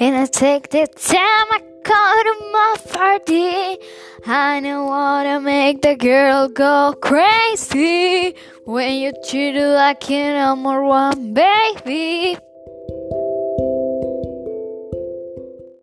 And I take the time I caught to my party. I don't wanna make the girl go crazy. When you treat her like an number one baby.